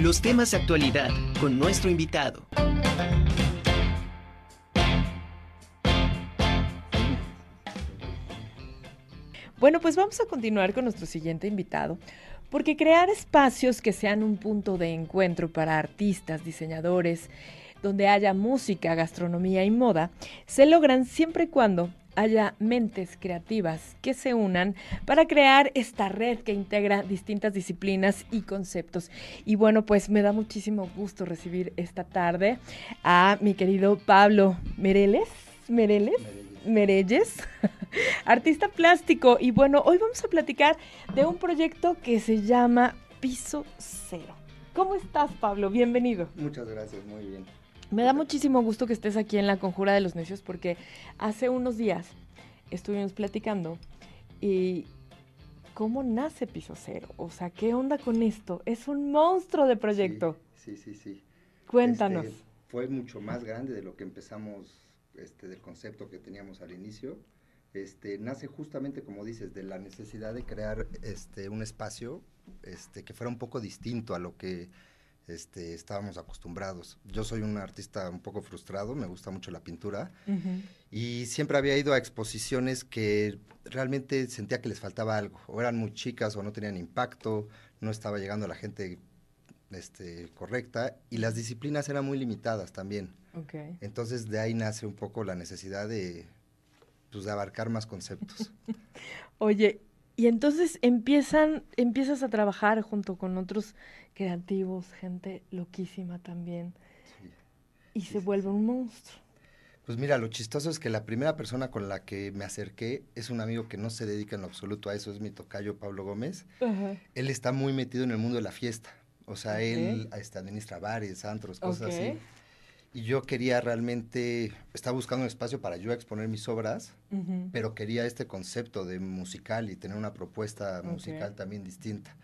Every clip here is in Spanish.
Los temas de actualidad con nuestro invitado. Bueno, pues vamos a continuar con nuestro siguiente invitado, porque crear espacios que sean un punto de encuentro para artistas, diseñadores, donde haya música, gastronomía y moda, se logran siempre y cuando haya mentes creativas que se unan para crear esta red que integra distintas disciplinas y conceptos. Y bueno, pues me da muchísimo gusto recibir esta tarde a mi querido Pablo Mereles. Mereles. Merelles, artista plástico. Y bueno, hoy vamos a platicar de un proyecto que se llama Piso Cero. ¿Cómo estás, Pablo? Bienvenido. Muchas gracias, muy bien. Me da muchísimo gusto que estés aquí en la Conjura de los Necios porque hace unos días estuvimos platicando y cómo nace Piso Cero. O sea, ¿qué onda con esto? Es un monstruo de proyecto. Sí, sí, sí. Cuéntanos. Este, fue mucho más grande de lo que empezamos este, del concepto que teníamos al inicio. Este, nace justamente, como dices, de la necesidad de crear este, un espacio este, que fuera un poco distinto a lo que este, estábamos acostumbrados. Yo soy un artista un poco frustrado, me gusta mucho la pintura y siempre había ido a exposiciones que realmente sentía que les faltaba algo, o eran muy chicas o no tenían impacto, no estaba llegando a la gente este, correcta y las disciplinas eran muy limitadas también. Entonces de ahí nace un poco la necesidad de, pues, de abarcar más conceptos. Oye, y entonces empiezan, empiezas a trabajar junto con otros creativos, gente loquísima también. Y se vuelve un monstruo. Pues mira, lo chistoso es que la primera persona con la que me acerqué es un amigo que no se dedica en lo absoluto a eso, es mi tocayo Pablo Gómez. Él está muy metido en el mundo de la fiesta. O sea, él este, administra bares, antros, cosas así. Y yo quería realmente, estaba buscando un espacio para yo exponer mis obras, pero quería este concepto de musical y tener una propuesta musical también distinta.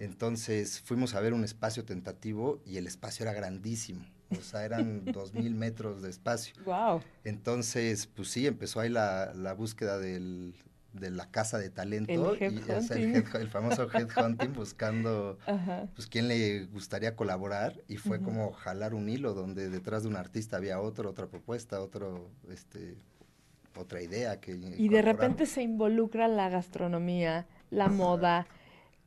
Entonces fuimos a ver un espacio tentativo y el espacio era grandísimo. O sea, eran dos mil metros de espacio. Wow. Entonces, pues sí, empezó ahí la, la búsqueda del, de la casa de talento el, y es el, el, famoso headhunting buscando pues quién le gustaría colaborar y fue como jalar un hilo donde detrás de un artista había otro otra propuesta otro este otra idea que y de repente se involucra la gastronomía la moda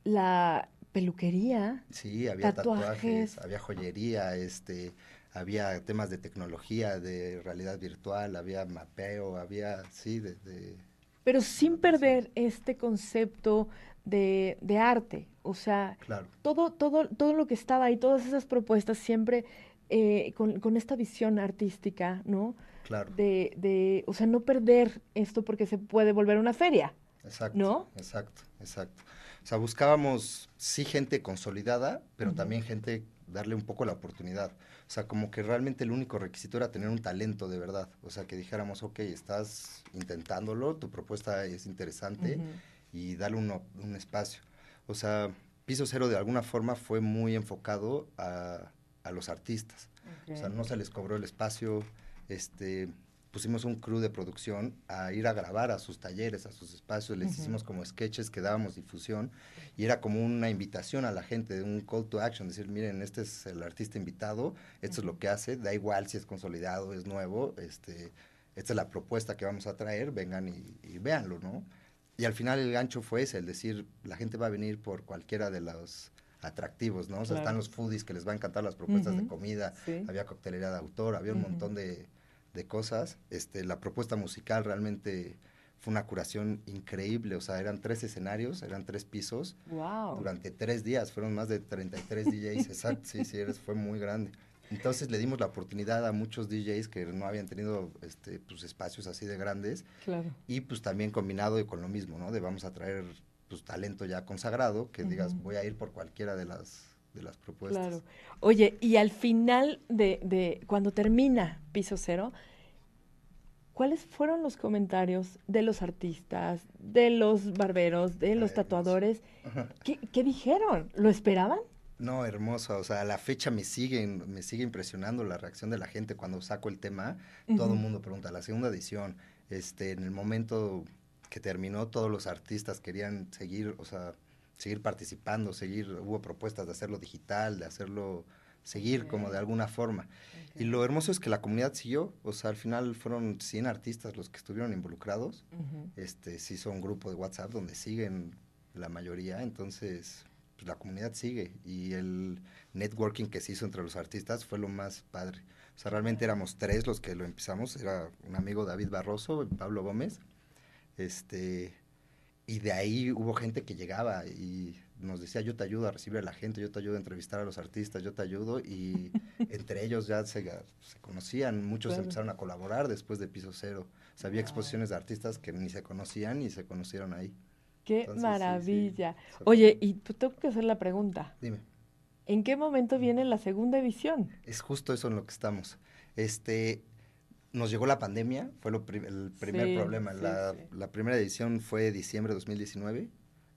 la peluquería sí había tatuajes. había joyería este había temas de tecnología de realidad virtual había mapeo había sí de pero sin perder este concepto de, arte. O sea, todo, todo, todo lo que estaba ahí, todas esas propuestas siempre eh, con, esta visión artística, ¿no? Claro. De, de, o sea, no perder esto porque se puede volver una feria. Exacto. ¿No? Exacto, exacto. O sea, buscábamos, sí, gente consolidada, pero también gente darle un poco la oportunidad. O sea, como que realmente el único requisito era tener un talento de verdad. O sea, que dijéramos, ok, estás intentándolo, tu propuesta es interesante y dale un espacio. O sea, Piso Cero de alguna forma fue muy enfocado a, a los artistas. O sea, no se les cobró el espacio, este, pusimos un crew de producción a ir a grabar a sus talleres, a sus espacios, les hicimos como sketches que dábamos difusión y era como una invitación a la gente, un call to action, decir, miren, este es el artista invitado, esto es lo que hace, da igual si es consolidado, es nuevo, este, esta es la propuesta que vamos a traer, vengan y, véanlo, ¿no? Y al final el gancho fue ese, el decir, la gente va a venir por cualquiera de los atractivos, ¿no? O sea, están los foodies que les va a encantar las propuestas de comida, había coctelería de autor, había un montón de de cosas. Este, la propuesta musical realmente fue una curación increíble, o sea, eran tres escenarios, eran tres pisos. Wow. Durante tres días, fueron más de 33 DJs, exacto, sí, sí, fue muy grande. Entonces le dimos la oportunidad a muchos DJs que no habían tenido este, pues, espacios así de grandes. Claro. Y pues también combinado con lo mismo, ¿no? De vamos a traer pues talento ya consagrado, que digas, voy a ir por cualquiera de las de las propuestas. Claro. Oye, y al final de, de cuando termina Piso Cero, ¿cuáles fueron los comentarios de los artistas, de los barberos, de los tatuadores? ¿Qué, dijeron? ¿Lo esperaban? No, hermoso. O sea, a la fecha me sigue, me sigue impresionando la reacción de la gente cuando saco el tema. Todo el mundo pregunta, la segunda edición, este, en el momento que terminó, todos los artistas querían seguir, o sea, seguir participando, seguir, hubo propuestas de hacerlo digital, de hacerlo, seguir como de alguna forma. Y lo hermoso es que la comunidad siguió, o sea, al final fueron 100 artistas los que estuvieron involucrados. Este, se hizo un grupo de WhatsApp donde siguen la mayoría, entonces pues, la comunidad sigue. Y el networking que se hizo entre los artistas fue lo más padre. O sea, realmente éramos tres los que lo empezamos, era un amigo David Barroso, Pablo Gómez, este, y de ahí hubo gente que llegaba y nos decía, yo te ayudo a recibir a la gente, yo te ayudo a entrevistar a los artistas, yo te ayudo, y entre ellos ya se, conocían, muchos empezaron a colaborar después de Piso Cero. O sea, había exposiciones de artistas que ni se conocían y se conocieron ahí. ¡Qué maravilla! Oye, y tengo que hacer la pregunta. Dime. ¿En qué momento viene la segunda edición? Es justo eso en lo que estamos. Este, nos llegó la pandemia, fue lo el primer problema. la, la, primera edición fue diciembre de 2019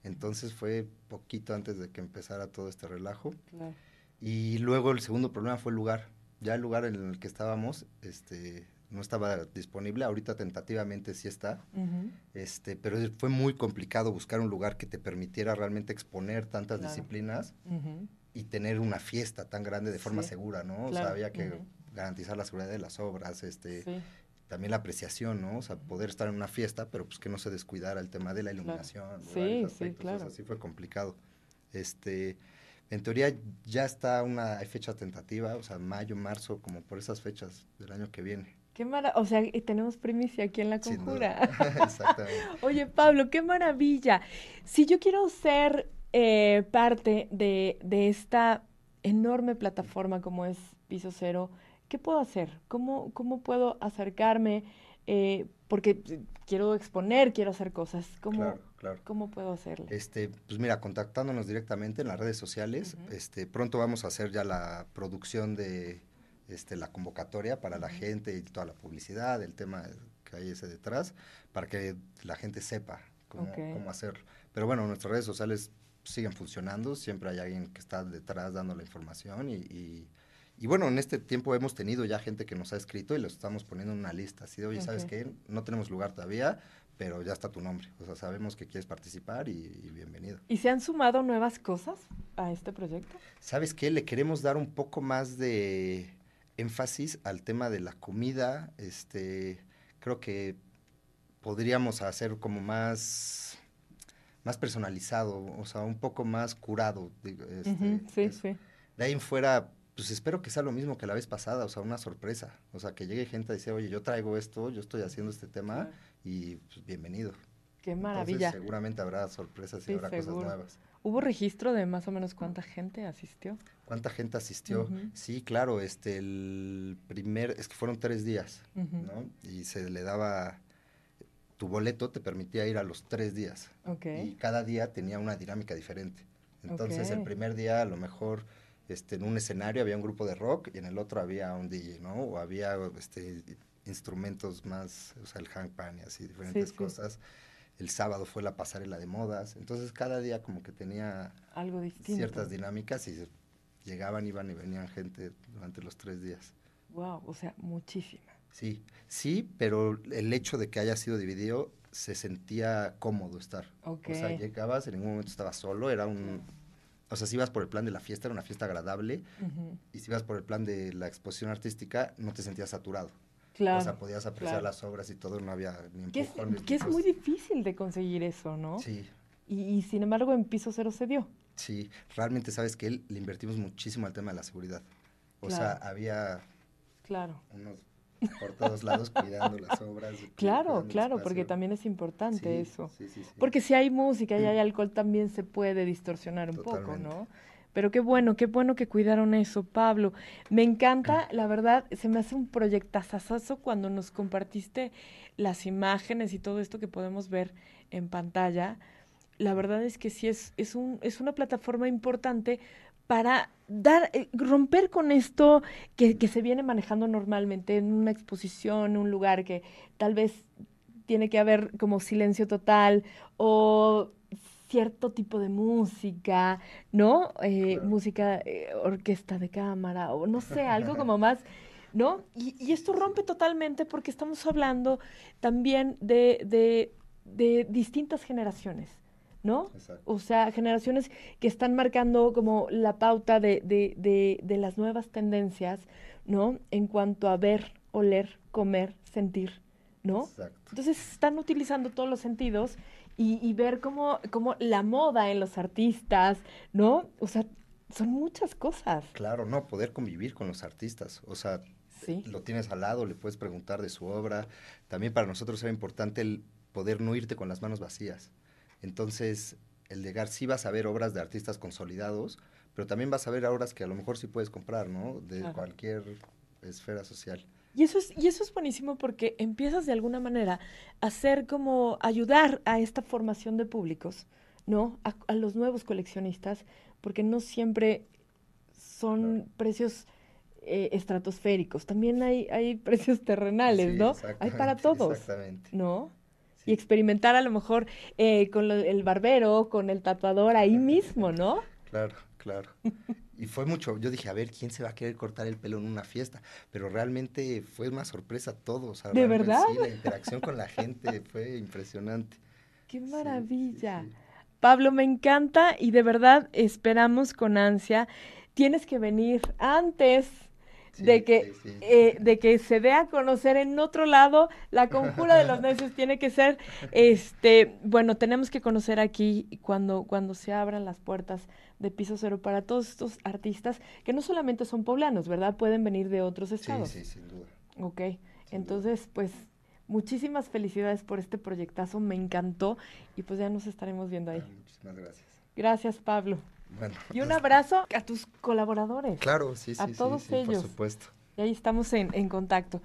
entonces fue poquito antes de que empezara todo este relajo. Y luego el segundo problema fue el lugar. Ya el lugar en el que estábamos este, no estaba disponible. Ahorita tentativamente sí está. este, pero fue muy complicado buscar un lugar que te permitiera realmente exponer tantas disciplinas y tener una fiesta tan grande de forma segura, ¿no? O sea, había que garantizar la seguridad de las obras, este, también la apreciación, ¿no? O sea, poder estar en una fiesta, pero pues que no se descuidara el tema de la iluminación. Sí, sí, claro. así fue complicado. Este, en teoría ya está una, fecha tentativa, o sea, mayo, marzo, como por esas fechas del año que viene. Qué maravilla, o sea, y tenemos primicia aquí en la conjura. Exactamente. Oye, Pablo, qué maravilla. Si yo quiero ser eh, parte de, de esta enorme plataforma como es Piso Cero, ¿qué puedo hacer? ¿Cómo, cómo puedo acercarme? Eh, porque quiero exponer, quiero hacer cosas. ¿Cómo, ¿cómo puedo hacerlo? Este, pues mira, contactándonos directamente en las redes sociales. este, pronto vamos a hacer ya la producción de este, la convocatoria para la gente y toda la publicidad, el tema que hay ese detrás, para que la gente sepa cómo, cómo hacerlo. Pero bueno, nuestras redes sociales siguen funcionando, siempre hay alguien que está detrás dando la información y y bueno, en este tiempo hemos tenido ya gente que nos ha escrito y los estamos poniendo en una lista. Así de, oye, ¿sabes qué? No tenemos lugar todavía, pero ya está tu nombre. O sea, sabemos que quieres participar y, bienvenido. ¿Y se han sumado nuevas cosas a este proyecto? ¿Sabes qué? Le queremos dar un poco más de énfasis al tema de la comida. Este, creo que podríamos hacer como más más personalizado, o sea, un poco más curado. Este, sí, sí. De ahí en fuera, pues espero que sea lo mismo que la vez pasada, o sea, una sorpresa. O sea, que llegue gente a decir, oye, yo traigo esto, yo estoy haciendo este tema y pues bienvenido. Qué maravilla. seguramente habrá sorpresas y habrá cosas nuevas. ¿Hubo registro de más o menos cuánta gente asistió? ¿Cuánta gente asistió? Sí, claro, este, el primer, es que fueron tres días, ¿no? Y se le daba, tu boleto te permitía ir a los tres días. Y cada día tenía una dinámica diferente. Entonces, el primer día a lo mejor este, en un escenario había un grupo de rock y en el otro había un DJ, ¿no? O había este, instrumentos más, o sea, el hangpan y así, diferentes cosas. El sábado fue la pasarela de modas. Entonces, cada día como que tenía Algo distinto. ciertas dinámicas y llegaban, iban y venían gente durante los tres días. Wow, o sea, muchísima. Sí, sí, pero el hecho de que haya sido dividido se sentía cómodo estar. O sea, llegabas, en ningún momento estaba solo, era un, o sea, si ibas por el plan de la fiesta, era una fiesta agradable, y si ibas por el plan de la exposición artística, no te sentías saturado. Claro. O sea, podías apreciar las obras y todo, no había ni empujones. Que es, que es muy difícil de conseguir eso, ¿no? Sí. Y, sin embargo, en piso cero se dio. Sí, realmente sabes que le invertimos muchísimo al tema de la seguridad. O sea, había claro. unos por todos lados cuidando las obras. Claro, claro, porque también es importante eso. porque si hay música y hay alcohol también se puede distorsionar un poco, ¿no? Pero qué bueno, qué bueno que cuidaron eso, Pablo. Me encanta, la verdad, se me hace un proyectazazazo cuando nos compartiste las imágenes y todo esto que podemos ver en pantalla. La verdad es que sí es, es, un, es una plataforma importante para dar, eh, romper con esto que, que, se viene manejando normalmente en una exposición, en un lugar que tal vez tiene que haber como silencio total o cierto tipo de música, ¿no? Eh, música, eh, orquesta de cámara o no sé, algo como más, ¿no? Y, y, esto rompe totalmente porque estamos hablando también de, de, de distintas generaciones ¿no? Exacto. O sea, generaciones que están marcando como la pauta de, de, de, de las nuevas tendencias, ¿no? En cuanto a ver, oler, comer, sentir, ¿no? Exacto. Entonces están utilizando todos los sentidos y, y ver cómo, cómo la moda en los artistas, ¿no? O sea, son muchas cosas. Claro, no, poder convivir con los artistas. O sea, Sí. lo tienes al lado, le puedes preguntar de su obra. También para nosotros era importante el poder no irte con las manos vacías. Entonces, el llegar, sí vas a ver obras de artistas consolidados, pero también vas a ver obras que a lo mejor sí puedes comprar, ¿no? De cualquier esfera social. Y eso es, y eso es buenísimo porque empiezas de alguna manera a hacer como ayudar a esta formación de públicos, ¿no? A, a los nuevos coleccionistas, porque no siempre son precios eh, estratosféricos, también hay, hay precios terrenales, Sí, ¿no? Hay para todos, Exactamente. ¿no? Y experimentar a lo mejor eh, con lo- el barbero, con el tatuador ahí mismo, ¿no? Claro, claro. Y fue mucho, yo dije, a ver, ¿quién se va a querer cortar el pelo en una fiesta? Pero realmente fue una sorpresa todo. o sea, ¿De verdad? Sí, la interacción con la gente fue impresionante. ¡Qué sí, maravilla! sí. Pablo, me encanta y de verdad esperamos con ansia. Tienes que venir antes de Sí, que, sí, sí. eh, de que se dé a conocer en otro lado. La conjura de los necios tiene que ser, este, bueno, tenemos que conocer aquí cuando, cuando se abran las puertas de Piso Cero para todos estos artistas que no solamente son poblanos, ¿verdad? Pueden venir de otros Sí, estados. sí, sin duda. Ok, entonces, pues, muchísimas felicidades por este proyectazo, me encantó y pues ya nos estaremos viendo ahí. Ah, Muchísimas gracias. Gracias, Pablo. Bueno, Y un abrazo a tus colaboradores. Claro, sí, sí, a sí, todos sí, ellos. por supuesto. Y ahí estamos en, en contacto.